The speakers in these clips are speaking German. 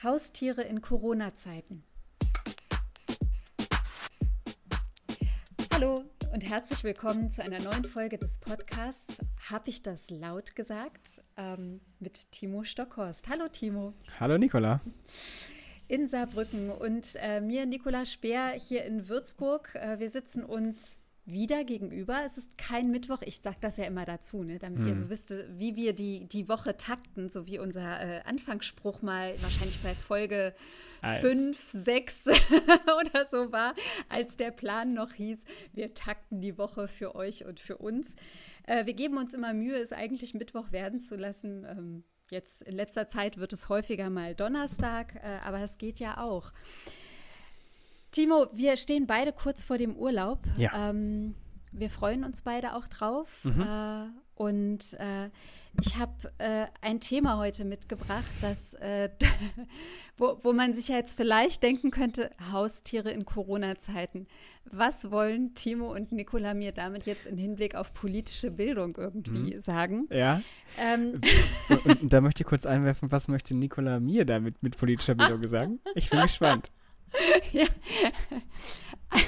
Haustiere in Corona-Zeiten. Hallo und herzlich willkommen zu einer neuen Folge des Podcasts. Habe ich das laut gesagt? Ähm, mit Timo Stockhorst. Hallo Timo. Hallo Nicola. In Saarbrücken und äh, mir, Nicola Speer, hier in Würzburg. Äh, wir sitzen uns wieder gegenüber. Es ist kein Mittwoch. Ich sage das ja immer dazu, ne, damit hm. ihr so wisst, wie wir die, die Woche takten, so wie unser äh, Anfangsspruch mal wahrscheinlich bei Folge 5, 6 oder so war, als der Plan noch hieß, wir takten die Woche für euch und für uns. Äh, wir geben uns immer Mühe, es eigentlich Mittwoch werden zu lassen. Ähm, jetzt in letzter Zeit wird es häufiger mal Donnerstag, äh, aber es geht ja auch. Timo, wir stehen beide kurz vor dem Urlaub. Ja. Ähm, wir freuen uns beide auch drauf. Mhm. Äh, und äh, ich habe äh, ein Thema heute mitgebracht, das, äh, wo, wo man sich ja jetzt vielleicht denken könnte, Haustiere in Corona-Zeiten. Was wollen Timo und Nicola mir damit jetzt im Hinblick auf politische Bildung irgendwie mhm. sagen? Ja. Ähm. Und, und, da möchte ich kurz einwerfen, was möchte Nicola mir damit mit politischer Bildung sagen? Ich bin gespannt. ja.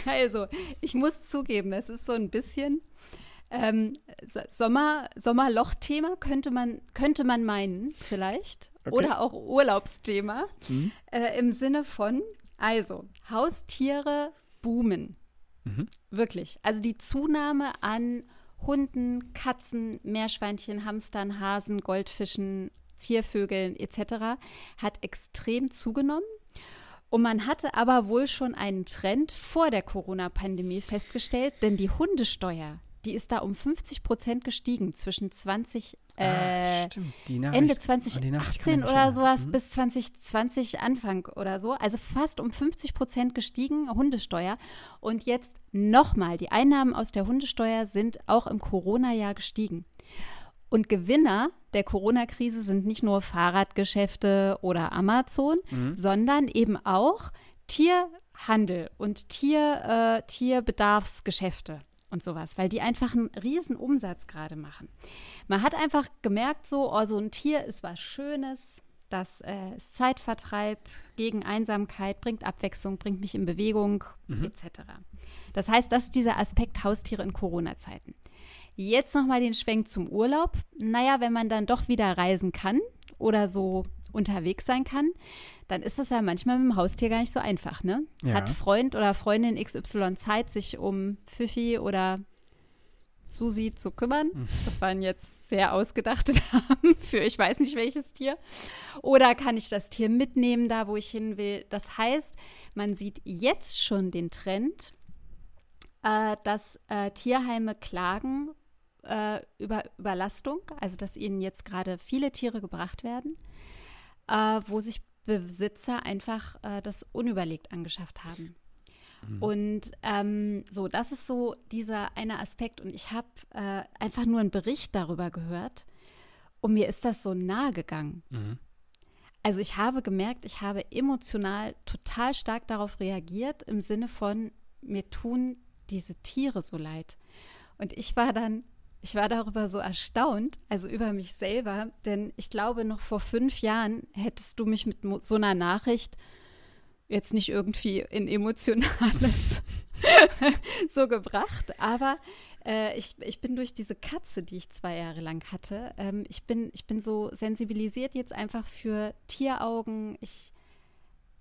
Also, ich muss zugeben, es ist so ein bisschen ähm, Sommer, Sommerloch-Thema, könnte man, könnte man meinen, vielleicht. Okay. Oder auch Urlaubsthema. Mhm. Äh, Im Sinne von, also, Haustiere boomen. Mhm. Wirklich. Also die Zunahme an Hunden, Katzen, Meerschweinchen, Hamstern, Hasen, Goldfischen, Ziervögeln etc. hat extrem zugenommen. Und man hatte aber wohl schon einen Trend vor der Corona-Pandemie festgestellt, denn die Hundesteuer, die ist da um 50 Prozent gestiegen zwischen 20, ah, äh, ah, Ende 2018 oder sowas mhm. bis 2020 Anfang oder so. Also fast um 50 Prozent gestiegen, Hundesteuer. Und jetzt nochmal, die Einnahmen aus der Hundesteuer sind auch im Corona-Jahr gestiegen. Und Gewinner der Corona-Krise sind nicht nur Fahrradgeschäfte oder Amazon, mhm. sondern eben auch Tierhandel und Tier, äh, Tierbedarfsgeschäfte und sowas, weil die einfach einen riesen Umsatz gerade machen. Man hat einfach gemerkt, so, oh, so ein Tier ist was Schönes, das äh, ist Zeitvertreib gegen Einsamkeit, bringt Abwechslung, bringt mich in Bewegung, mhm. etc. Das heißt, das ist dieser Aspekt Haustiere in Corona-Zeiten. Jetzt nochmal den Schwenk zum Urlaub. Naja, wenn man dann doch wieder reisen kann oder so unterwegs sein kann, dann ist das ja manchmal mit dem Haustier gar nicht so einfach, ne? Ja. Hat Freund oder Freundin XY Zeit, sich um Pfiffi oder Susi zu kümmern. Hm. Das waren jetzt sehr ausgedachte Namen für ich weiß nicht welches Tier. Oder kann ich das Tier mitnehmen, da wo ich hin will? Das heißt, man sieht jetzt schon den Trend, äh, dass äh, Tierheime klagen äh, über Überlastung, also dass ihnen jetzt gerade viele Tiere gebracht werden, äh, wo sich Besitzer einfach äh, das unüberlegt angeschafft haben. Mhm. Und ähm, so, das ist so dieser eine Aspekt. Und ich habe äh, einfach nur einen Bericht darüber gehört und mir ist das so nahe gegangen. Mhm. Also ich habe gemerkt, ich habe emotional total stark darauf reagiert, im Sinne von, mir tun diese Tiere so leid. Und ich war dann ich war darüber so erstaunt, also über mich selber, denn ich glaube, noch vor fünf Jahren hättest du mich mit so einer Nachricht jetzt nicht irgendwie in emotionales so gebracht, aber äh, ich, ich bin durch diese Katze, die ich zwei Jahre lang hatte, ähm, ich, bin, ich bin so sensibilisiert jetzt einfach für Tieraugen. Ich,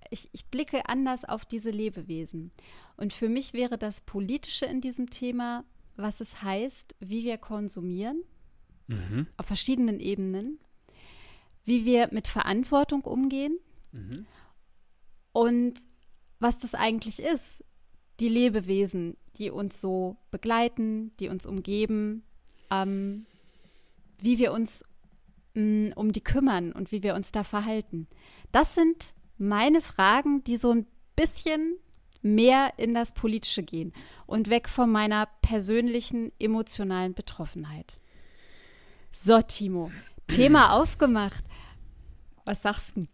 ich, ich blicke anders auf diese Lebewesen. Und für mich wäre das Politische in diesem Thema was es heißt, wie wir konsumieren, mhm. auf verschiedenen Ebenen, wie wir mit Verantwortung umgehen mhm. und was das eigentlich ist, die Lebewesen, die uns so begleiten, die uns umgeben, ähm, wie wir uns mh, mm, um die kümmern und wie wir uns da verhalten. Das sind meine Fragen, die so ein bisschen mehr in das Politische gehen und weg von meiner persönlichen emotionalen Betroffenheit. So, Timo, Thema aufgemacht. Was sagst du?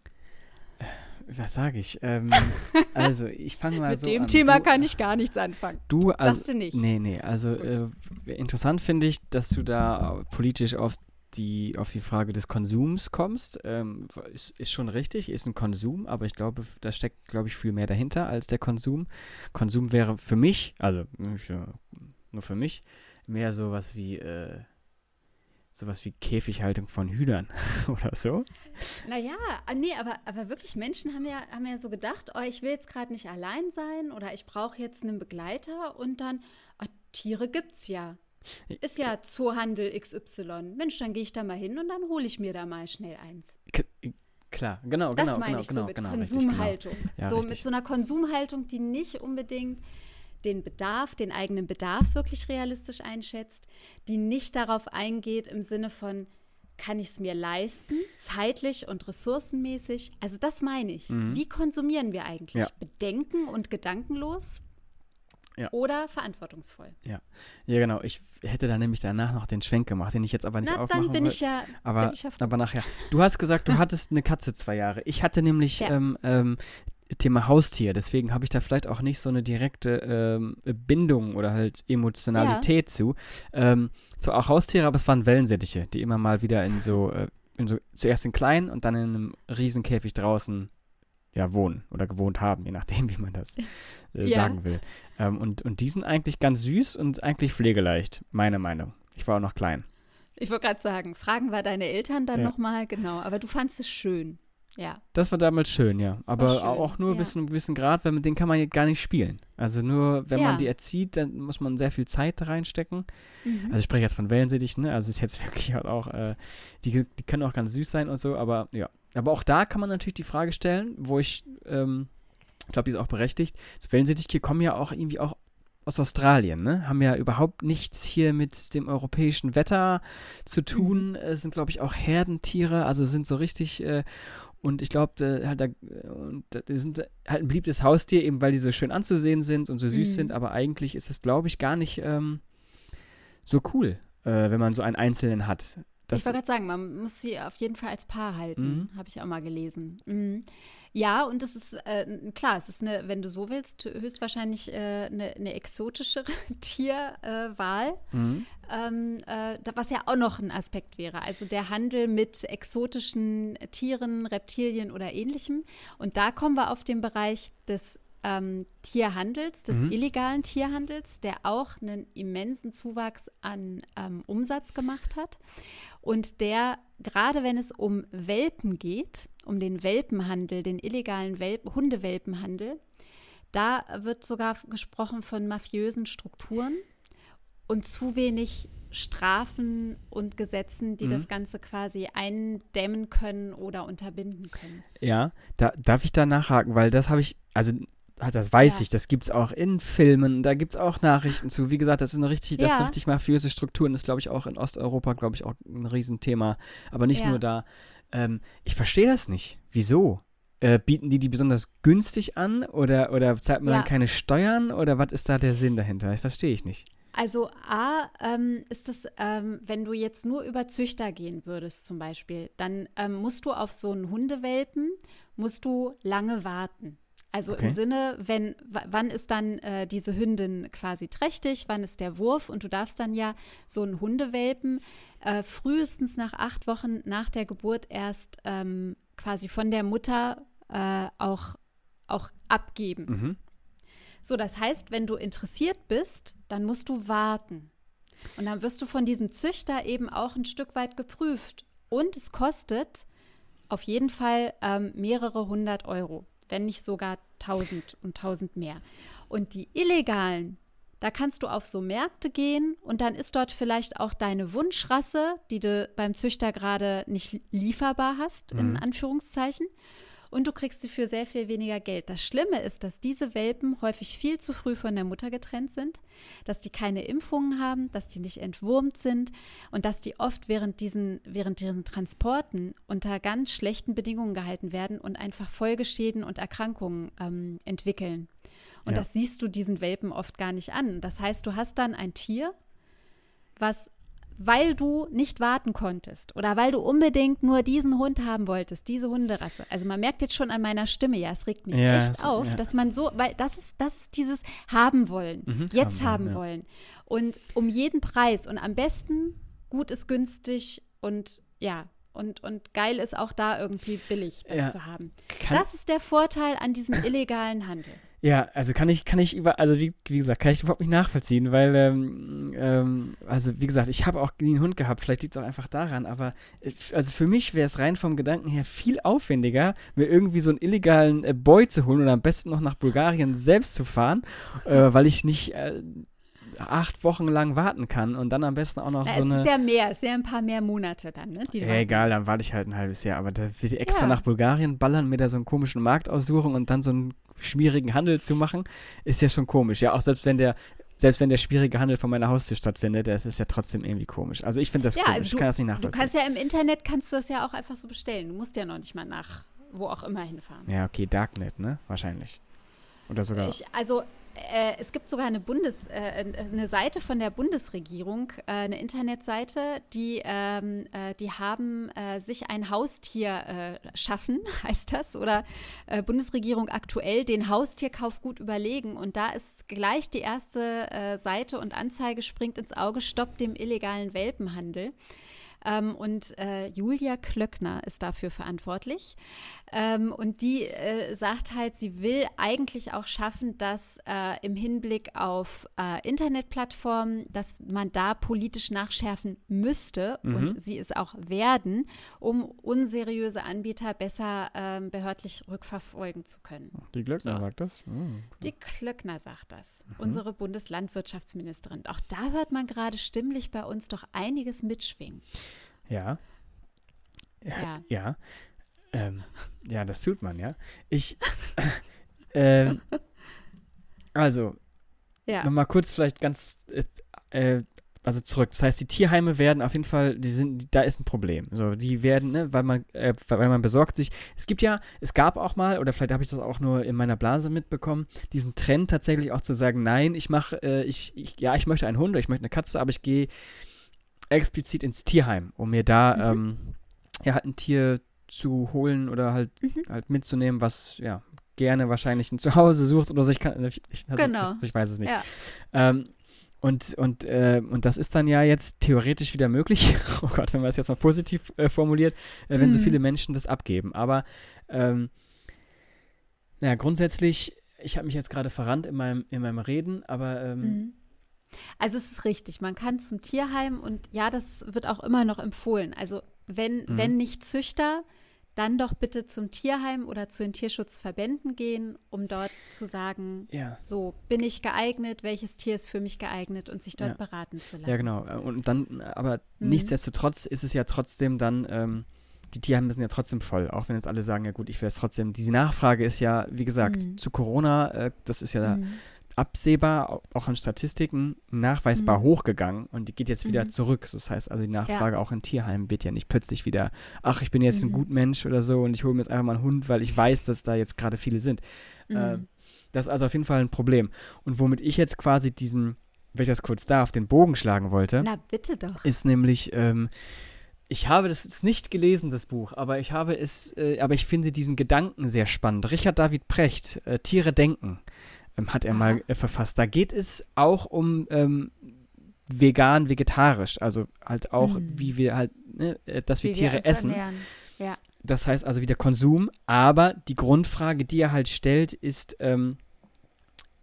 Was sage ich? Ähm, also, ich fange mal Mit so dem an. Thema du, kann ich gar nichts anfangen. Du, also, Sagst du nicht? Nee, nee. Also, äh, interessant finde ich, dass du da politisch auf die, auf die Frage des Konsums kommst, ähm, ist, ist schon richtig, ist ein Konsum, aber ich glaube, da steckt, glaube ich, viel mehr dahinter als der Konsum. Konsum wäre für mich, also nur für mich, mehr sowas wie, äh, sowas wie Käfighaltung von Hühnern oder so. Naja, ah, nee, aber, aber wirklich Menschen haben ja, haben ja so gedacht, oh, ich will jetzt gerade nicht allein sein oder ich brauche jetzt einen Begleiter und dann, oh, Tiere gibt's ja. Ist ja Zoohandel XY. Mensch, dann gehe ich da mal hin und dann hole ich mir da mal schnell eins. Klar, genau, das genau, meine genau, ich genau, so mit genau, Konsumhaltung. Richtig, genau. Ja, so richtig. mit so einer Konsumhaltung, die nicht unbedingt den Bedarf, den eigenen Bedarf wirklich realistisch einschätzt, die nicht darauf eingeht im Sinne von, kann ich es mir leisten, zeitlich und ressourcenmäßig? Also das meine ich. Mhm. Wie konsumieren wir eigentlich? Ja. Bedenken und gedankenlos Ja. oder verantwortungsvoll? Ja, genau. Ich hätte da nämlich danach noch den Schwenk gemacht, den ich jetzt aber nicht Na, aufmachen dann bin ich ja, aber, ich ja aber nachher. Du hast gesagt, du hattest eine Katze zwei Jahre. Ich hatte nämlich Ja. ähm, ähm, Thema Haustier, deswegen habe ich da vielleicht auch nicht so eine direkte ähm, Bindung oder halt Emotionalität zu. Ähm, zwar auch Haustiere, aber es waren Wellensittiche, die immer mal wieder in so, äh, in so zuerst in klein und dann in einem Riesenkäfig draußen ja, wohnen oder gewohnt haben, je nachdem, wie man das äh, Ja. sagen will. Ähm, und, und die sind eigentlich ganz süß und eigentlich pflegeleicht, meine Meinung. Ich war auch noch klein. Ich wollte gerade sagen, fragen wir deine Eltern dann Ja. nochmal, genau. Aber du fandst es schön. Ja. Das war damals schön, ja. Aber schön, auch nur ja. bis zu einem gewissen Grad, weil mit denen kann man ja gar nicht spielen. Also nur, wenn Ja. man die erzieht, dann muss man sehr viel Zeit reinstecken. Mhm. Also ich spreche jetzt von Wellensittichen, ne? Also ist jetzt wirklich halt auch, äh, die, die können auch ganz süß sein und so, aber ja. Aber auch da kann man natürlich die Frage stellen, wo ich, ähm, ich glaube, die ist auch berechtigt. So Wellensittiche kommen ja auch irgendwie auch aus Australien, ne? Haben ja überhaupt nichts hier mit dem europäischen Wetter zu tun. Äh, sind, glaube ich, auch Herdentiere, also sind so richtig äh, und ich glaube, da, halt, da, da- die sind halt ein beliebtes Haustier, eben weil die so schön anzusehen sind und so süß Mhm. sind, aber eigentlich ist es, glaube ich, gar nicht ähm, so cool, äh, wenn man so einen Einzelnen hat. Das, ich wollte gerade sagen, man muss sie auf jeden Fall als Paar halten, Mhm. habe ich auch mal gelesen. Mhm. Ja, und es ist äh, klar, es ist eine, wenn du so willst, höchstwahrscheinlich äh, eine, eine exotischere Tierwahl, äh. Mhm. ähm, äh, was ja auch noch ein Aspekt wäre. Also der Handel mit exotischen Tieren, Reptilien oder ähnlichem. Und da kommen wir auf den Bereich des ähm, Tierhandels, des Mhm. illegalen Tierhandels, der auch einen immensen Zuwachs an ähm, Umsatz gemacht hat. Und der, gerade wenn es um Welpen geht, um den Welpenhandel, den illegalen Welpen, Hundewelpenhandel, da wird sogar gesprochen von mafiösen Strukturen und zu wenig Strafen und Gesetzen, die Mhm. das Ganze quasi eindämmen können oder unterbinden können. Ja, da darf ich da nachhaken, weil das habe ich, also das weiß Ja. ich, das gibt es auch in Filmen, da gibt es auch Nachrichten zu. Wie gesagt, das ist eine richtig, das ist eine Ja. richtig mafiöse Struktur und ist, glaube ich, auch in Osteuropa, glaube ich, auch ein Riesenthema. Aber nicht Ja. nur da. Ähm, ich verstehe das nicht. Wieso? Äh, bieten die die besonders günstig an oder, oder zahlt man Ja. dann keine Steuern oder was ist da der Sinn dahinter? Das verstehe ich nicht. Also A, ähm, ist es, ähm, wenn du jetzt nur über Züchter gehen würdest zum Beispiel, dann ähm, musst du auf so einen Hundewelpen, musst du lange warten. Also Okay. im Sinne, wenn, wann ist dann äh, diese Hündin quasi trächtig, wann ist der Wurf und du darfst dann ja so einen Hundewelpen äh, frühestens nach acht Wochen nach der Geburt erst ähm, quasi von der Mutter äh, auch, auch abgeben. Mhm. So, das heißt, wenn du interessiert bist, dann musst du warten. Und dann wirst du von diesem Züchter eben auch ein Stück weit geprüft. Und es kostet auf jeden Fall ähm, mehrere hundert Euro, wenn nicht sogar tausend und tausend mehr. Und die illegalen, da kannst du auf so Märkte gehen und dann ist dort vielleicht auch deine Wunschrasse, die du beim Züchter gerade nicht lieferbar hast, in Mhm. Anführungszeichen. Und du kriegst sie für sehr viel weniger Geld. Das Schlimme ist, dass diese Welpen häufig viel zu früh von der Mutter getrennt sind, dass die keine Impfungen haben, dass die nicht entwurmt sind und dass die oft während diesen, während diesen Transporten unter ganz schlechten Bedingungen gehalten werden und einfach Folgeschäden und Erkrankungen ähm, entwickeln. Und Ja. das siehst du diesen Welpen oft gar nicht an. Das heißt, du hast dann ein Tier, was weil du nicht warten konntest oder weil du unbedingt nur diesen Hund haben wolltest, diese Hunderasse. Also man merkt jetzt schon an meiner Stimme, ja, es regt mich Ja, echt es- auf, ja. dass man so, weil das ist, das ist dieses haben wollen, Mhm, jetzt haben haben wollen. Und um jeden Preis und am besten gut ist günstig und ja, und, und geil ist auch da irgendwie billig, das Ja. zu haben. Kann- Das ist der Vorteil an diesem illegalen Handel. Ja, also kann ich, kann ich über, also wie, wie gesagt, kann ich überhaupt nicht nachvollziehen, weil, ähm, ähm, also wie gesagt, ich habe auch nie einen Hund gehabt, vielleicht liegt es auch einfach daran, aber äh, also für mich wäre es rein vom Gedanken her viel aufwendiger, mir irgendwie so einen illegalen äh, Boy zu holen oder am besten noch nach Bulgarien selbst zu fahren, äh, weil ich nicht äh, acht Wochen lang warten kann und dann am besten auch noch Na, so es eine. ist ja mehr, es ist ja ein paar mehr Monate dann, ne? Ja, egal, dann warte ich halt ein halbes Jahr. Aber da will ich extra Ja. nach Bulgarien ballern, mir da so einen komischen Markt aussuchen und dann so einen schwierigen Handel zu machen, ist ja schon komisch. Ja, auch selbst wenn der, selbst wenn der schwierige Handel vor meiner Haustür stattfindet, das ist ja trotzdem irgendwie komisch. Also ich finde das Ja, komisch, also ich kann das nicht Du nachvollziehen. kannst ja im Internet, kannst du das ja auch einfach so bestellen. Du musst ja noch nicht mal nach wo auch immer hinfahren. ja, okay, Darknet, ne? Wahrscheinlich. Oder sogar. Ich, also äh, es gibt sogar eine Bundes, äh, eine Seite von der Bundesregierung, äh, eine Internetseite, die, ähm, äh, die haben äh, sich ein Haustier äh, schaffen, heißt das, oder Bundesregierung aktuell den Haustierkauf gut überlegen. Und da ist gleich die erste Seite und Anzeige springt ins Auge, stoppt dem illegalen Welpenhandel. Ähm, und äh, Julia Klöckner ist dafür verantwortlich. Ähm, und die äh, sagt halt, sie will eigentlich auch schaffen, dass äh, im Hinblick auf äh, Internetplattformen, dass man da politisch nachschärfen müsste Mhm. und sie es auch werden, um unseriöse Anbieter besser ähm, behördlich rückverfolgen zu können. die Glöckner so. sagt das? Hm. Die Klöckner sagt das, Mhm. unsere Bundeslandwirtschaftsministerin. Auch da hört man gerade stimmlich bei uns doch einiges mitschwingen. Ja. Ja. Ja. Ähm, ja, das tut man, ja. Ich. ähm, also, Ja. Nochmal kurz vielleicht ganz, äh, äh, also zurück. Das heißt, die Tierheime werden auf jeden Fall, die sind, da ist ein Problem. So, die werden, ne, weil man, äh, weil man besorgt sich. Es gibt ja, es gab auch mal, oder vielleicht habe ich das auch nur in meiner Blase mitbekommen, diesen Trend tatsächlich auch zu sagen, nein, ich mache, äh, ich, ich, ja, ich möchte einen Hund oder ich möchte eine Katze, aber ich gehe explizit ins Tierheim, um mir da, Mhm. ähm, ja, halt ein Tier zu holen oder halt, Mhm. halt mitzunehmen, was, ja, gerne wahrscheinlich ein Zuhause sucht oder so. Ich kann, ich, also, Genau. ich, ich weiß es nicht. Ja. Ähm, und, und, äh, und das ist dann ja jetzt theoretisch wieder möglich. oh Gott, wenn man es jetzt mal positiv äh, formuliert, äh, wenn so Mhm. viele Menschen das abgeben. Aber ähm, ja, grundsätzlich, ich habe mich jetzt gerade verrannt in meinem, in meinem Reden, aber ähm, Mhm. Also es ist richtig, man kann zum Tierheim und ja, das wird auch immer noch empfohlen. Also wenn, Mhm. wenn nicht Züchter, dann doch bitte zum Tierheim oder zu den Tierschutzverbänden gehen, um dort zu sagen, ja. so bin ich geeignet, welches Tier ist für mich geeignet und sich dort Ja. beraten zu lassen. Ja, genau. Und dann, aber Mhm. nichtsdestotrotz ist es ja trotzdem dann, ähm, die Tierheime sind ja trotzdem voll, auch wenn jetzt alle sagen, ja gut, ich will es trotzdem. Diese Nachfrage ist ja, wie gesagt, Mhm. zu Corona, äh, das ist ja Mhm. Absehbar, au- auch an Statistiken, nachweisbar Mhm. hochgegangen und die geht jetzt wieder Mhm. zurück. Das heißt also, die Nachfrage auch in Tierheimen wird ja nicht plötzlich wieder, ach, ich bin jetzt ein Mhm. Gutmensch oder so und ich hole mir jetzt einfach mal einen Hund, weil ich weiß, dass da jetzt gerade viele sind. Mhm. Ähm, das ist also auf jeden Fall ein Problem. Und womit ich jetzt quasi diesen, wenn ich das kurz darf, den Bogen schlagen wollte, Na bitte doch. ist nämlich, ähm, ich habe das nicht gelesen, das Buch, aber ich habe es, äh, aber ich finde diesen Gedanken sehr spannend. Richard David Precht, äh, Tiere denken, hat er Aha. mal äh, verfasst. Da geht es auch um ähm, vegan, vegetarisch, also halt auch, Mhm. wie wir halt, ne, äh, dass wir Wie Tiere uns essen. Ja. Das heißt also wieder Konsum, aber die Grundfrage, die er halt stellt, ist, ähm,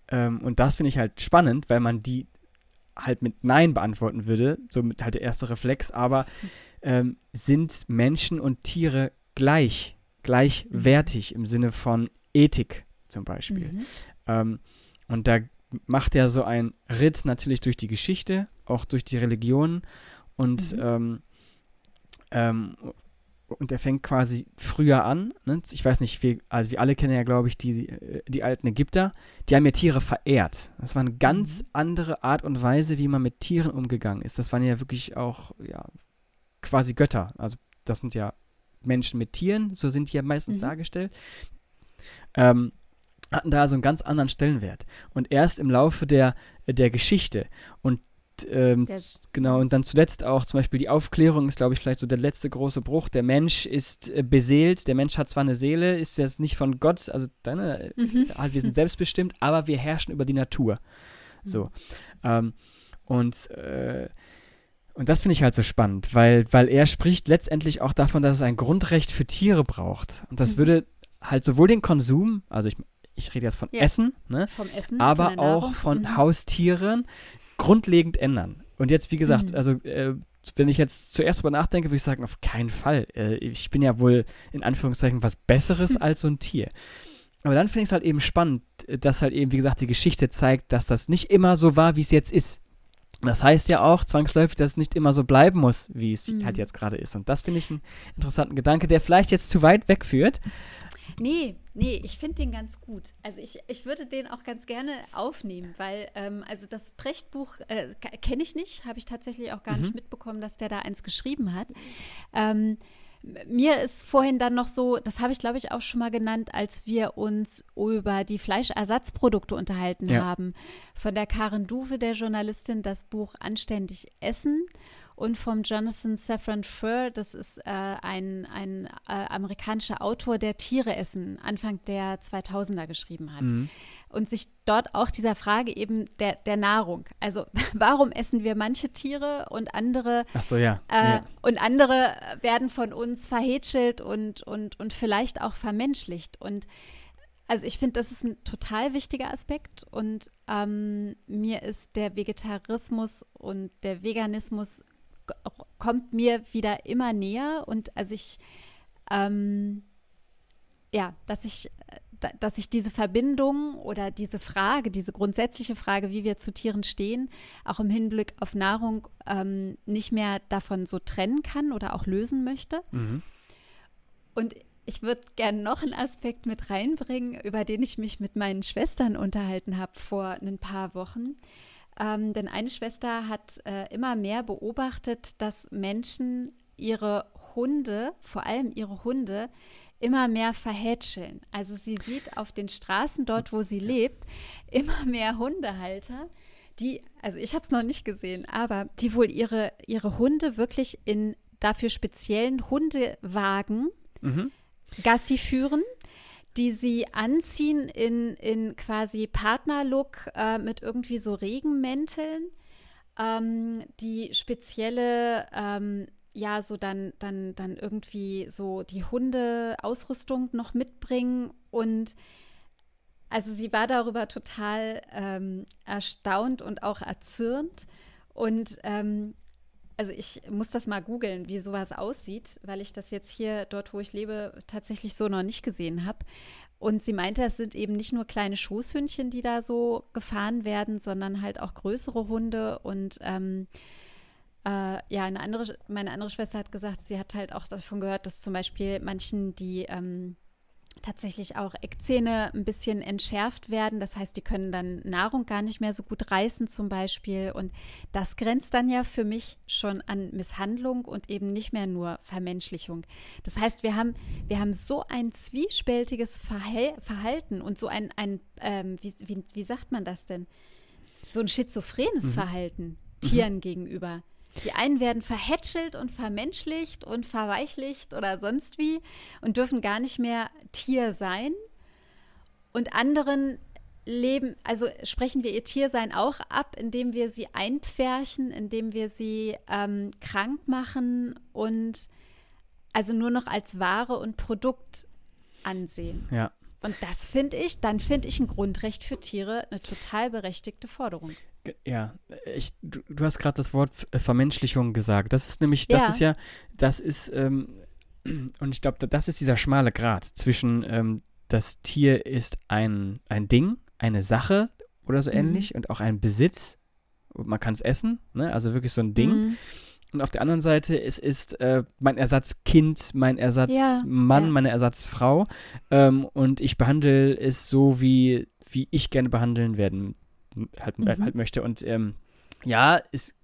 ähm, und das finde ich halt spannend, weil man die halt mit Nein beantworten würde, somit halt der erste Reflex, aber ähm, sind Menschen und Tiere gleich, gleichwertig im Sinne von Ethik zum Beispiel? Mhm. Ähm, und da macht er so einen Ritt natürlich durch die Geschichte, auch durch die Religionen und Mhm. ähm, ähm, und er fängt quasi früher an. Ne? Ich weiß nicht, wir, also wir alle kennen ja, glaube ich, die, äh, die alten Ägypter. Die haben ja Tiere verehrt. Das war eine ganz Mhm. andere Art und Weise, wie man mit Tieren umgegangen ist. Das waren ja wirklich auch ja, quasi Götter. Also das sind ja Menschen mit Tieren, so sind die ja meistens Mhm. dargestellt. Ähm, hatten da so einen ganz anderen Stellenwert. Und erst im Laufe der, der Geschichte und ähm, genau, und dann zuletzt auch zum Beispiel die Aufklärung ist, glaube ich, vielleicht so der letzte große Bruch. Der Mensch ist äh, beseelt, der Mensch hat zwar eine Seele, ist jetzt nicht von Gott, also dann, äh, Mhm. halt, wir sind selbstbestimmt, aber wir herrschen über die Natur. So. Ähm, und, äh, Und das finde ich halt so spannend, weil, weil er spricht letztendlich auch davon, dass es ein Grundrecht für Tiere braucht. Und das mhm. würde halt sowohl den Konsum, also ich, ich rede jetzt von ja. Essen, ne? Vom Essen, aber von auch von mhm. Haustieren grundlegend ändern. Und jetzt, wie gesagt, mhm. also äh, wenn ich jetzt zuerst darüber nachdenke, würde ich sagen, auf keinen Fall. Äh, ich bin ja wohl in Anführungszeichen was Besseres als so ein Tier. Aber dann finde ich es halt eben spannend, dass halt eben, wie gesagt, die Geschichte zeigt, dass das nicht immer so war, wie es jetzt ist. Das heißt ja auch zwangsläufig, dass es nicht immer so bleiben muss, wie es mhm. halt jetzt gerade ist. Und das finde ich einen interessanten Gedanke, der vielleicht jetzt zu weit wegführt. Nee, nee, ich finde den ganz gut. Also ich, ich würde den auch ganz gerne aufnehmen, weil ähm, also das Brecht-Buch äh, kenne ich nicht, habe ich tatsächlich auch gar mhm. nicht mitbekommen, dass der da eins geschrieben hat. Ähm, mir ist vorhin dann noch so, das habe ich glaube ich auch schon mal genannt, als wir uns über die Fleischersatzprodukte unterhalten ja. haben. Von der Karen Duwe, der Journalistin, das Buch Anständig Essen und vom Jonathan Safran Foer, das ist äh, ein, ein äh, amerikanischer Autor, der Tiere essen, Anfang der 2000er geschrieben hat. Mhm und sich dort auch dieser Frage eben der, der Nahrung. Also warum essen wir manche Tiere und andere so, ja. Äh, ja. und andere werden von uns verhätschelt und, und, und vielleicht auch vermenschlicht. Und also ich finde, das ist ein total wichtiger Aspekt und ähm, mir ist der Vegetarismus und der Veganismus kommt mir wieder immer näher und also ich ähm, ja, dass ich dass ich diese Verbindung oder diese Frage, diese grundsätzliche Frage, wie wir zu Tieren stehen, auch im Hinblick auf Nahrung ähm, nicht mehr davon so trennen kann oder auch lösen möchte. Mhm. Und ich würde gerne noch einen Aspekt mit reinbringen, über den ich mich mit meinen Schwestern unterhalten habe vor ein paar Wochen. Ähm, denn eine Schwester hat äh, immer mehr beobachtet, dass Menschen ihre Hunde, vor allem ihre Hunde, immer mehr verhätscheln. Also sie sieht auf den Straßen dort, wo sie lebt, immer mehr Hundehalter, die, also ich habe es noch nicht gesehen, aber die wohl ihre, ihre Hunde wirklich in dafür speziellen Hundewagen mhm. Gassi führen die sie anziehen in, in quasi Partnerlook äh, mit irgendwie so Regenmänteln, ähm, die spezielle ähm, ja so dann, dann, dann irgendwie so die Hundeausrüstung noch mitbringen und also sie war darüber total ähm, erstaunt und auch erzürnt. Und ähm, also ich muss das mal googeln, wie sowas aussieht, weil ich das jetzt hier dort, wo ich lebe, tatsächlich so noch nicht gesehen habe. Und sie meinte, es sind eben nicht nur kleine Schoßhündchen, die da so gefahren werden, sondern halt auch größere Hunde und ähm, äh, ja, andere, meine andere Schwester hat gesagt, sie hat halt auch davon gehört, dass zum Beispiel manchen, die ähm, tatsächlich auch Eckzähne ein bisschen entschärft werden. Das heißt, die können dann Nahrung gar nicht mehr so gut reißen zum Beispiel. Und das grenzt dann ja für mich schon an Misshandlung und eben nicht mehr nur Vermenschlichung. Das heißt, wir haben, wir haben so ein zwiespältiges Verhal Verhalten und so ein, ein ähm, wie, wie, wie sagt man das denn? So ein schizophrenes mhm. Verhalten Tieren mhm. gegenüber. Die einen werden verhätschelt und vermenschlicht und verweichlicht oder sonst wie und dürfen gar nicht mehr Tier sein. Und anderen leben, also sprechen wir ihr Tiersein auch ab, indem wir sie einpferchen, indem wir sie ähm, krank machen und also nur noch als Ware und Produkt ansehen. Ja. Und das finde ich, dann finde ich ein Grundrecht für Tiere eine total berechtigte Forderung. Ja, ich, du, du hast gerade das Wort äh, Vermenschlichung gesagt. Das ist nämlich, das ja. ist ja, das ist, ähm, und ich glaube, das ist dieser schmale Grat zwischen, ähm, das Tier ist ein, ein Ding, eine Sache oder so mhm. ähnlich und auch ein Besitz. Man kann es essen, ne? also wirklich so ein Ding. Mhm. Und auf der anderen Seite, es ist äh, mein Ersatzkind, mein Ersatzmann, ja, ja. meine Ersatzfrau. Ähm, und ich behandle es so, wie, wie ich gerne behandeln werden halt, mhm. halt möchte. Und ähm, ja, ist,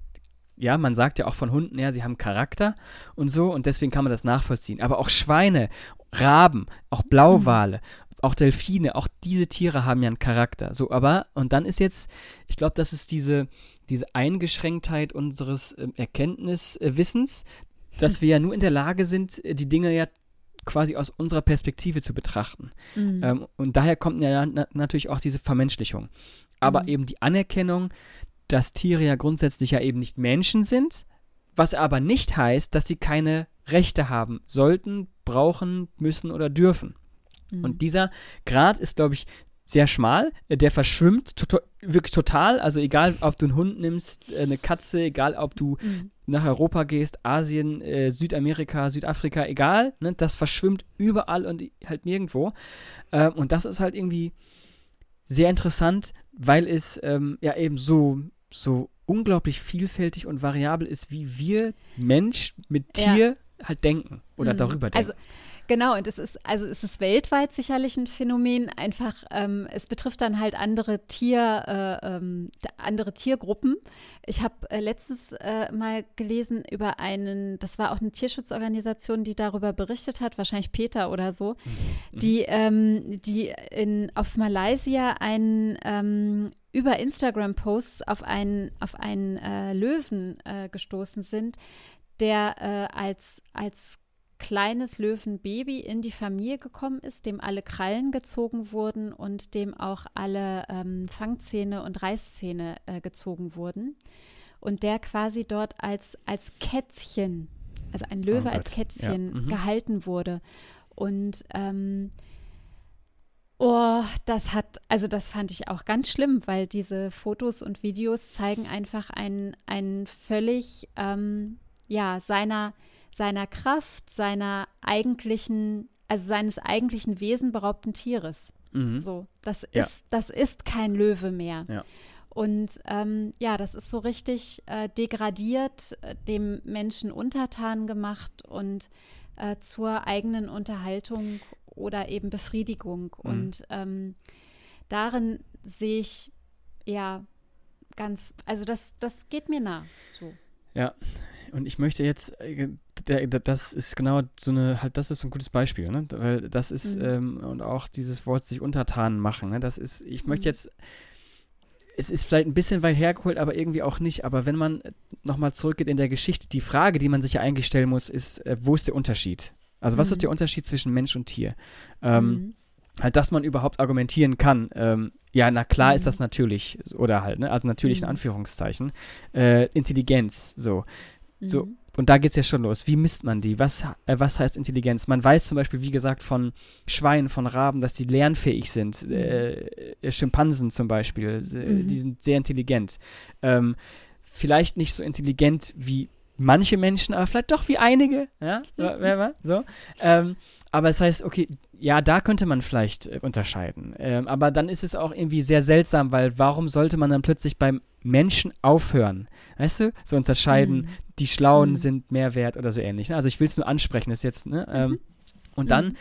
ja, man sagt ja auch von Hunden, ja, sie haben Charakter und so und deswegen kann man das nachvollziehen. Aber auch Schweine, Raben, auch Blauwale, mhm. auch Delfine, auch diese Tiere haben ja einen Charakter. So, aber, und dann ist jetzt, ich glaube, das ist diese, diese Eingeschränktheit unseres äh, Erkenntniswissens, dass wir ja nur in der Lage sind, die Dinge ja quasi aus unserer Perspektive zu betrachten. Mhm. Ähm, und daher kommt ja na natürlich auch diese Vermenschlichung aber mhm. eben die Anerkennung, dass Tiere ja grundsätzlich ja eben nicht Menschen sind, was aber nicht heißt, dass sie keine Rechte haben sollten, brauchen, müssen oder dürfen. Mhm. Und dieser Grad ist, glaube ich, sehr schmal. Der verschwimmt to wirklich total. Also egal, ob du einen Hund nimmst, äh, eine Katze, egal, ob du mhm. nach Europa gehst, Asien, äh, Südamerika, Südafrika, egal. Ne, das verschwimmt überall und halt nirgendwo. Ähm, und das ist halt irgendwie sehr interessant, weil es ähm, ja eben so, so unglaublich vielfältig und variabel ist, wie wir Mensch mit Tier ja. halt denken oder mhm. darüber denken. Also Genau, und es ist, also es ist weltweit sicherlich ein Phänomen. Einfach, ähm, es betrifft dann halt andere Tier, äh, ähm, andere Tiergruppen. Ich habe äh, letztens äh, mal gelesen über einen, das war auch eine Tierschutzorganisation, die darüber berichtet hat, wahrscheinlich Peter oder so, mhm. die, ähm, die in, auf Malaysia einen ähm, über Instagram-Posts auf einen, auf einen äh, Löwen äh, gestoßen sind, der äh, als, als kleines Löwenbaby in die Familie gekommen ist, dem alle Krallen gezogen wurden und dem auch alle ähm, Fangzähne und Reißzähne äh, gezogen wurden. Und der quasi dort als, als Kätzchen, also ein Löwe oh als Kätzchen ja. mhm. gehalten wurde. Und ähm, Oh, das hat, also das fand ich auch ganz schlimm, weil diese Fotos und Videos zeigen einfach einen, einen völlig, ähm, ja, seiner, seiner Kraft, seiner eigentlichen, also seines eigentlichen Wesen beraubten Tieres. Mhm. So, das ja. ist, das ist kein Löwe mehr. Ja. Und ähm, ja, das ist so richtig äh, degradiert, äh, dem Menschen untertan gemacht und äh, zur eigenen Unterhaltung oder eben Befriedigung. Mhm. Und ähm, darin sehe ich ja ganz, also das, das geht mir nah. So. Ja, und ich möchte jetzt, äh, das ist genau so eine, halt, das ist so ein gutes Beispiel, ne? Weil das ist, mhm. ähm, und auch dieses Wort sich untertan machen, ne? Das ist, ich möchte mhm. jetzt, es ist vielleicht ein bisschen weit hergeholt, aber irgendwie auch nicht. Aber wenn man nochmal zurückgeht in der Geschichte, die Frage, die man sich ja eigentlich stellen muss, ist, äh, wo ist der Unterschied? Also was mhm. ist der Unterschied zwischen Mensch und Tier? Ähm, mhm. Halt, dass man überhaupt argumentieren kann. Ähm, ja, na klar ist das mhm. natürlich, oder halt, ne? Also natürlich in mhm. Anführungszeichen. Äh, Intelligenz, so. So, mhm. und da geht es ja schon los. Wie misst man die? Was, äh, was heißt Intelligenz? Man weiß zum Beispiel, wie gesagt, von Schweinen, von Raben, dass die lernfähig sind. Mhm. Äh, äh, Schimpansen zum Beispiel, mhm. die sind sehr intelligent. Ähm, vielleicht nicht so intelligent wie manche Menschen, aber vielleicht doch wie einige. Ja, so. Ähm, aber es das heißt, okay, ja, da könnte man vielleicht äh, unterscheiden. Ähm, aber dann ist es auch irgendwie sehr seltsam, weil warum sollte man dann plötzlich beim Menschen aufhören? Weißt du? So unterscheiden, mhm. die Schlauen mhm. sind mehr wert oder so ähnlich. Ne? Also ich will es nur ansprechen, das jetzt, ne? Ähm, mhm. Und dann, mhm.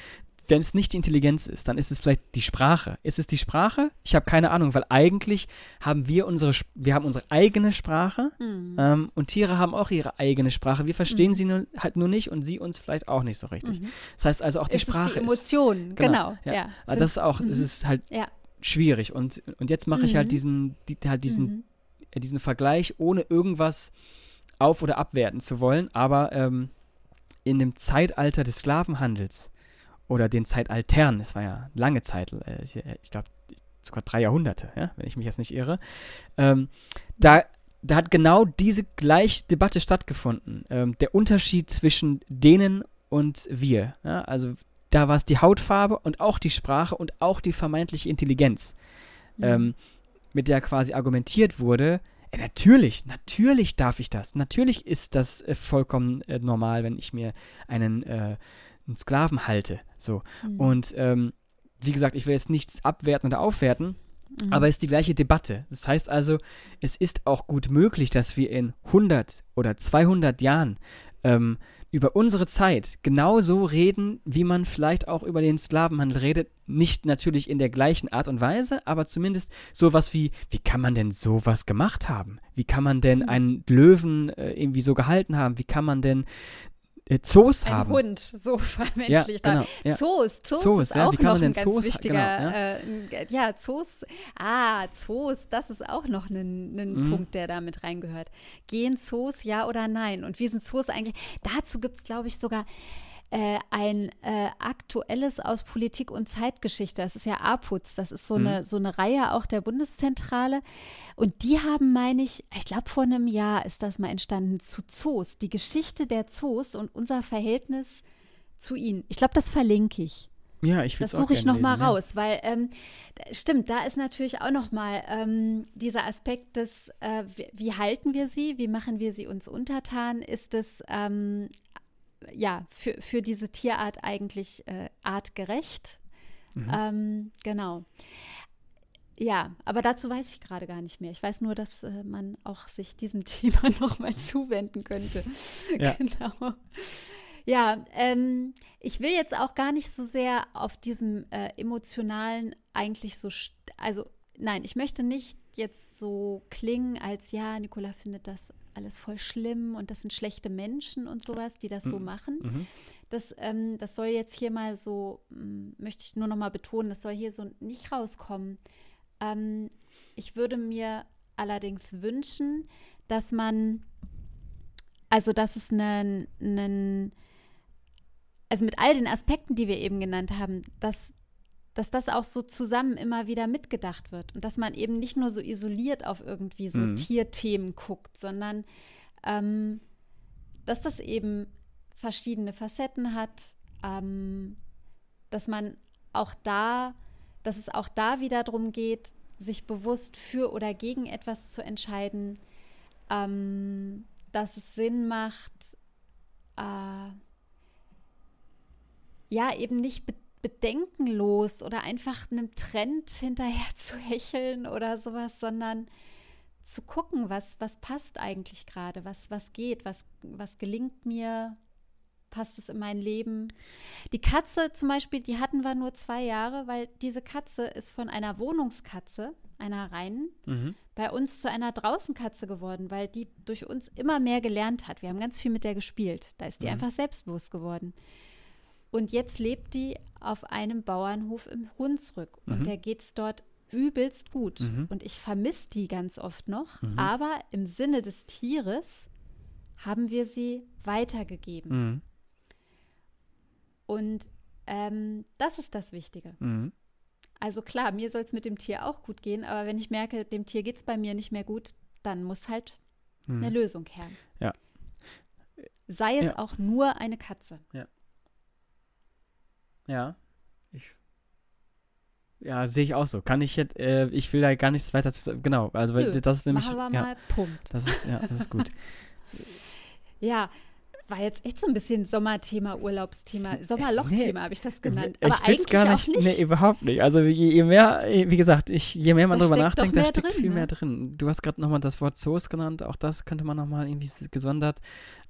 Wenn es nicht die Intelligenz ist, dann ist es vielleicht die Sprache. Ist es die Sprache? Ich habe keine Ahnung, weil eigentlich haben wir unsere, wir haben unsere eigene Sprache mhm. ähm, und Tiere haben auch ihre eigene Sprache. Wir verstehen mhm. sie nur, halt nur nicht und sie uns vielleicht auch nicht so richtig. Das heißt also auch die es Sprache. Ist die Emotionen, genau. genau ja. ja. Aber das ist auch, es ist halt ja. schwierig. Und, und jetzt mache ich halt diesen, die, halt diesen äh, diesen Vergleich, ohne irgendwas auf- oder abwerten zu wollen, aber ähm, in dem Zeitalter des Sklavenhandels oder den Zeitaltern, es war ja lange Zeit, äh, ich, äh, ich glaube sogar drei Jahrhunderte, ja, wenn ich mich jetzt nicht irre, ähm, da, da hat genau diese gleiche Debatte stattgefunden. Ähm, der Unterschied zwischen denen und wir. Ja, also da war es die Hautfarbe und auch die Sprache und auch die vermeintliche Intelligenz. Mhm. Ähm, mit der quasi argumentiert wurde, äh, natürlich, natürlich darf ich das. Natürlich ist das äh, vollkommen äh, normal, wenn ich mir einen, äh, einen Sklaven halte. So. Mhm. Und ähm, wie gesagt, ich will jetzt nichts abwerten oder aufwerten, mhm. aber es ist die gleiche Debatte. Das heißt also, es ist auch gut möglich, dass wir in 100 oder 200 Jahren ähm, über unsere Zeit genauso reden, wie man vielleicht auch über den Sklavenhandel redet. Nicht natürlich in der gleichen Art und Weise, aber zumindest sowas wie, wie kann man denn sowas gemacht haben? Wie kann man denn hm. einen Löwen äh, irgendwie so gehalten haben? Wie kann man denn Zoos ein haben. Ein Hund, so vermenschlicht. Ja, genau, ja. Zoos, Zoos, Zoos ist ja, auch noch ein ganz Zoos, wichtiger, genau, ja. Äh, ja. Zoos, ah, Zoos, das ist auch noch ein, mhm. Punkt, der da mit reingehört. Gehen Zoos, ja oder nein? Und wie sind Zoos eigentlich? Dazu gibt es, glaube ich, sogar äh, ein äh, aktuelles aus Politik und Zeitgeschichte. Das ist ja APUZ, das ist so, mhm. eine, so eine Reihe auch der Bundeszentrale. Und die haben, meine ich, ich glaube, vor einem Jahr ist das mal entstanden, zu Zoos, die Geschichte der Zoos und unser Verhältnis zu ihnen. Ich glaube, das verlinke ich. Ja, ich Das suche ich noch mal raus, weil ähm, stimmt, da ist natürlich auch noch mal ähm, dieser Aspekt des, äh, wie, wie, halten wir sie, wie machen wir sie uns untertan? Ist es ähm, ja, für, für diese Tierart eigentlich äh, artgerecht. Mhm. Ähm, genau. Ja, aber dazu weiß ich gerade gar nicht mehr. Ich weiß nur, dass äh, man auch sich diesem Thema nochmal zuwenden könnte. Ja. genau. Ja, ähm, ich will jetzt auch gar nicht so sehr auf diesem äh, emotionalen eigentlich so, also nein, ich möchte nicht jetzt so klingen, als ja, Nicola findet das alles voll schlimm und das sind schlechte Menschen und sowas, die das mhm. so machen. Mhm. Das, ähm, das soll jetzt hier mal so, ähm, möchte ich nur noch mal betonen, das soll hier so nicht rauskommen. Ähm, ich würde mir allerdings wünschen, dass man, also dass es einen, einen also mit all den Aspekten, die wir eben genannt haben, dass, dass das auch so zusammen immer wieder mitgedacht wird und dass man eben nicht nur so isoliert auf irgendwie so mhm. Tierthemen guckt, sondern ähm, dass das eben verschiedene Facetten hat, ähm, dass man auch da, dass es auch da wieder darum geht, sich bewusst für oder gegen etwas zu entscheiden, ähm, dass es Sinn macht, äh, ja, eben nicht be bedenkenlos oder einfach einem Trend hinterher zu hecheln oder sowas, sondern zu gucken, was, was passt eigentlich gerade, was, was geht, was, was gelingt mir, passt es in mein Leben. Die Katze zum Beispiel, die hatten wir nur zwei Jahre, weil diese Katze ist von einer Wohnungskatze, einer reinen, mhm. bei uns zu einer Draußenkatze geworden, weil die durch uns immer mehr gelernt hat. Wir haben ganz viel mit der gespielt. Da ist die mhm. einfach selbstbewusst geworden. Und jetzt lebt die auf einem Bauernhof im Hunsrück. Und mhm. der geht es dort übelst gut. Mhm. Und ich vermisse die ganz oft noch. Mhm. Aber im Sinne des Tieres haben wir sie weitergegeben. Mhm. Und ähm, das ist das Wichtige. Mhm. Also klar, mir soll es mit dem Tier auch gut gehen, aber wenn ich merke, dem Tier geht es bei mir nicht mehr gut, dann muss halt mhm. eine Lösung her. Ja. Sei es ja. auch nur eine Katze. Ja. Ja. Ich. Ja, sehe ich auch so. Kann ich jetzt, äh, ich will da gar nichts weiter zu Genau, also weil Nö, das ist nämlich. Machen wir ja, mal Punkt. Das ist, ja, das ist gut. ja, war jetzt echt so ein bisschen Sommerthema, Urlaubsthema, äh, Sommerlochthema nee, habe ich das genannt. Aber ich eigentlich gar nicht, auch nicht. Nee, überhaupt nicht. Also je, je mehr, wie gesagt, ich, je mehr man da drüber nachdenkt, da steckt drin, viel ne? mehr drin. Du hast gerade nochmal das Wort Zoos genannt, auch das könnte man nochmal irgendwie gesondert.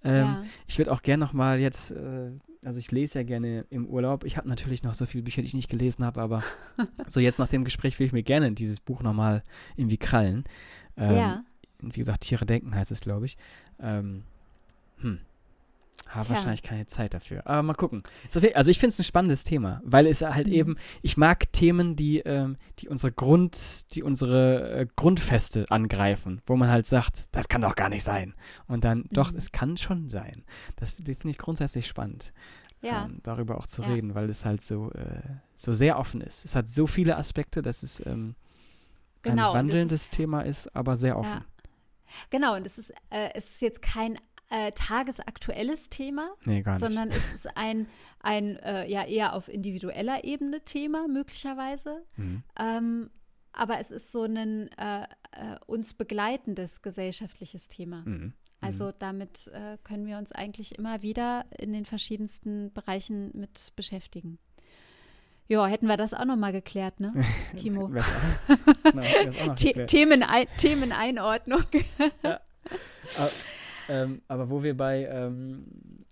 Ähm, ja. Ich würde auch gerne nochmal jetzt, äh, also ich lese ja gerne im Urlaub. Ich habe natürlich noch so viele Bücher, die ich nicht gelesen habe, aber so jetzt nach dem Gespräch will ich mir gerne dieses Buch nochmal irgendwie krallen. Ähm, ja. Wie gesagt, Tiere denken heißt es, glaube ich. Ähm, hm. Habe wahrscheinlich keine Zeit dafür. Aber mal gucken. Also ich finde es ein spannendes Thema, weil es halt mhm. eben, ich mag Themen, die, ähm, die unsere Grund, die unsere äh, Grundfeste angreifen, wo man halt sagt, das kann doch gar nicht sein. Und dann, mhm. doch, es kann schon sein. Das finde ich grundsätzlich spannend. Ja. Ähm, darüber auch zu ja. reden, weil es halt so, äh, so sehr offen ist. Es hat so viele Aspekte, dass es ähm, genau, ein wandelndes ist, Thema ist, aber sehr offen. Ja. Genau, und es ist, äh, es ist jetzt kein äh, tagesaktuelles Thema, nee, sondern es ist ein, ein äh, ja eher auf individueller Ebene Thema möglicherweise. Mhm. Ähm, aber es ist so ein äh, äh uns begleitendes gesellschaftliches Thema. Mhm. Also mhm. damit äh, können wir uns eigentlich immer wieder in den verschiedensten Bereichen mit beschäftigen. Ja, hätten wir das auch noch mal geklärt, ne, Timo? genau, Themenein Themeneinordnung. ja. Ähm, aber wo wir bei ähm,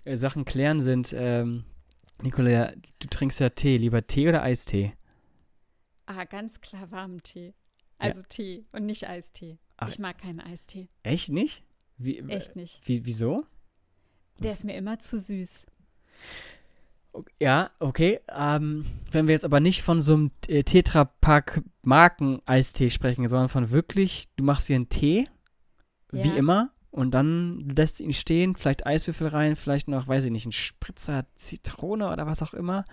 äh, Sachen klären sind, ähm, Nicola, du trinkst ja Tee. Lieber Tee oder Eistee? Ah, ganz klar warmen Tee. Also ja. Tee und nicht Eistee. Ach, ich mag keinen Eistee. Echt nicht? Wie, echt nicht. Wie, wieso? Der ist mir immer zu süß. Ja, okay. Ähm, wenn wir jetzt aber nicht von so einem äh, Tetrapack Marken Eistee sprechen, sondern von wirklich, du machst dir einen Tee, ja. wie immer, und dann lässt ihn stehen, vielleicht Eiswürfel rein, vielleicht noch, weiß ich nicht, ein Spritzer Zitrone oder was auch immer.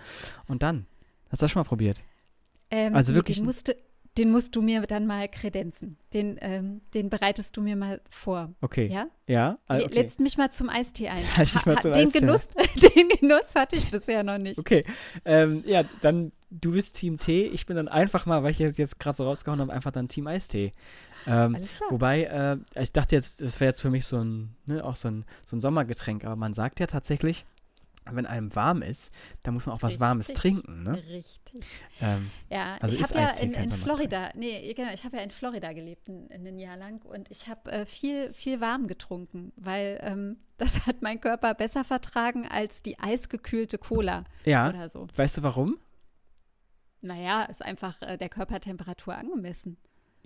Und dann. Hast du das schon mal probiert? Ähm, also wirklich. Den musst, du, den musst du mir dann mal kredenzen. Den, ähm, den bereitest du mir mal vor. Okay. Ja? Ja. Also, okay. Lädst mich mal zum Eistee ein. Dich mal zum den, Eistee. Genuss, den Genuss hatte ich bisher noch nicht. Okay. Ähm, ja, dann du bist Team Tee. Ich bin dann einfach mal, weil ich jetzt, jetzt gerade so rausgehauen habe, einfach dann Team Eistee. Ähm, Alles klar. Wobei, äh, ich dachte jetzt, das wäre jetzt für mich so ein, ne, auch so ein, so ein Sommergetränk, aber man sagt ja tatsächlich, wenn einem warm ist, dann muss man auch was Richtig, Warmes trinken, ne? Richtig. Ähm, ja, also ich habe ja in, in. Florida, nee, genau, ich habe ja in Florida gelebt, ein, ein Jahr lang und ich habe äh, viel, viel warm getrunken, weil ähm, das hat mein Körper besser vertragen als die eisgekühlte Cola ja, oder so. weißt du warum? Naja, ist einfach äh, der Körpertemperatur angemessen.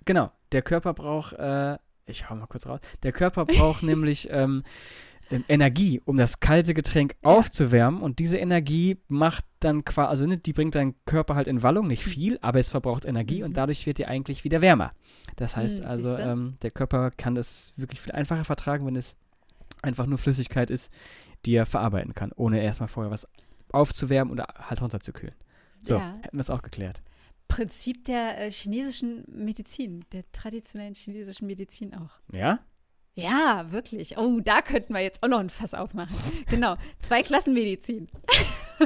Genau, der Körper braucht, äh, ich hau mal kurz raus, der Körper braucht nämlich ähm, ähm, Energie, um das kalte Getränk Ja. aufzuwärmen und diese Energie macht dann quasi, also ne, die bringt deinen Körper halt in Wallung, nicht viel, aber es verbraucht Energie Mhm. und dadurch wird dir eigentlich wieder wärmer. Das heißt Hm, also, ähm, der Körper kann das wirklich viel einfacher vertragen, wenn es einfach nur Flüssigkeit ist, die er verarbeiten kann, ohne erstmal vorher was aufzuwärmen oder halt runterzukühlen. So, Ja. hätten wir es auch geklärt. Prinzip der äh, chinesischen Medizin, der traditionellen chinesischen Medizin auch. Ja? Ja, wirklich. Oh, da könnten wir jetzt auch noch ein Fass aufmachen. genau, Zweiklassenmedizin.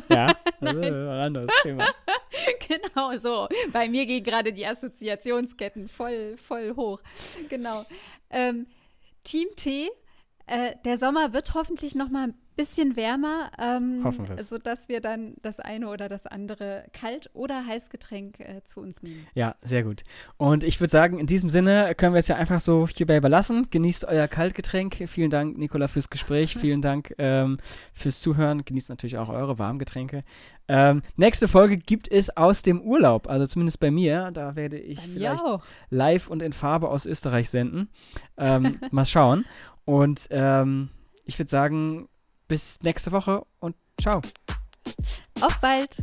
Ja? Das ist ein anderes Thema. genau so. Bei mir gehen gerade die Assoziationsketten voll, voll hoch. Genau. Ähm, Team T, äh, der Sommer wird hoffentlich noch mal bisschen wärmer, ähm, sodass wir dann das eine oder das andere Kalt- oder Heißgetränk äh, zu uns nehmen. Ja, sehr gut. Und ich würde sagen, in diesem Sinne können wir es ja einfach so hierbei überlassen. Genießt euer Kaltgetränk. Vielen Dank, Nicola, fürs Gespräch. Vielen Dank ähm, fürs Zuhören. Genießt natürlich auch eure Warmgetränke. Ähm, nächste Folge gibt es aus dem Urlaub, also zumindest bei mir. Da werde ich vielleicht auch. live und in Farbe aus Österreich senden. Ähm, mal schauen. Und ähm, ich würde sagen, bis nächste Woche und ciao. Auf bald.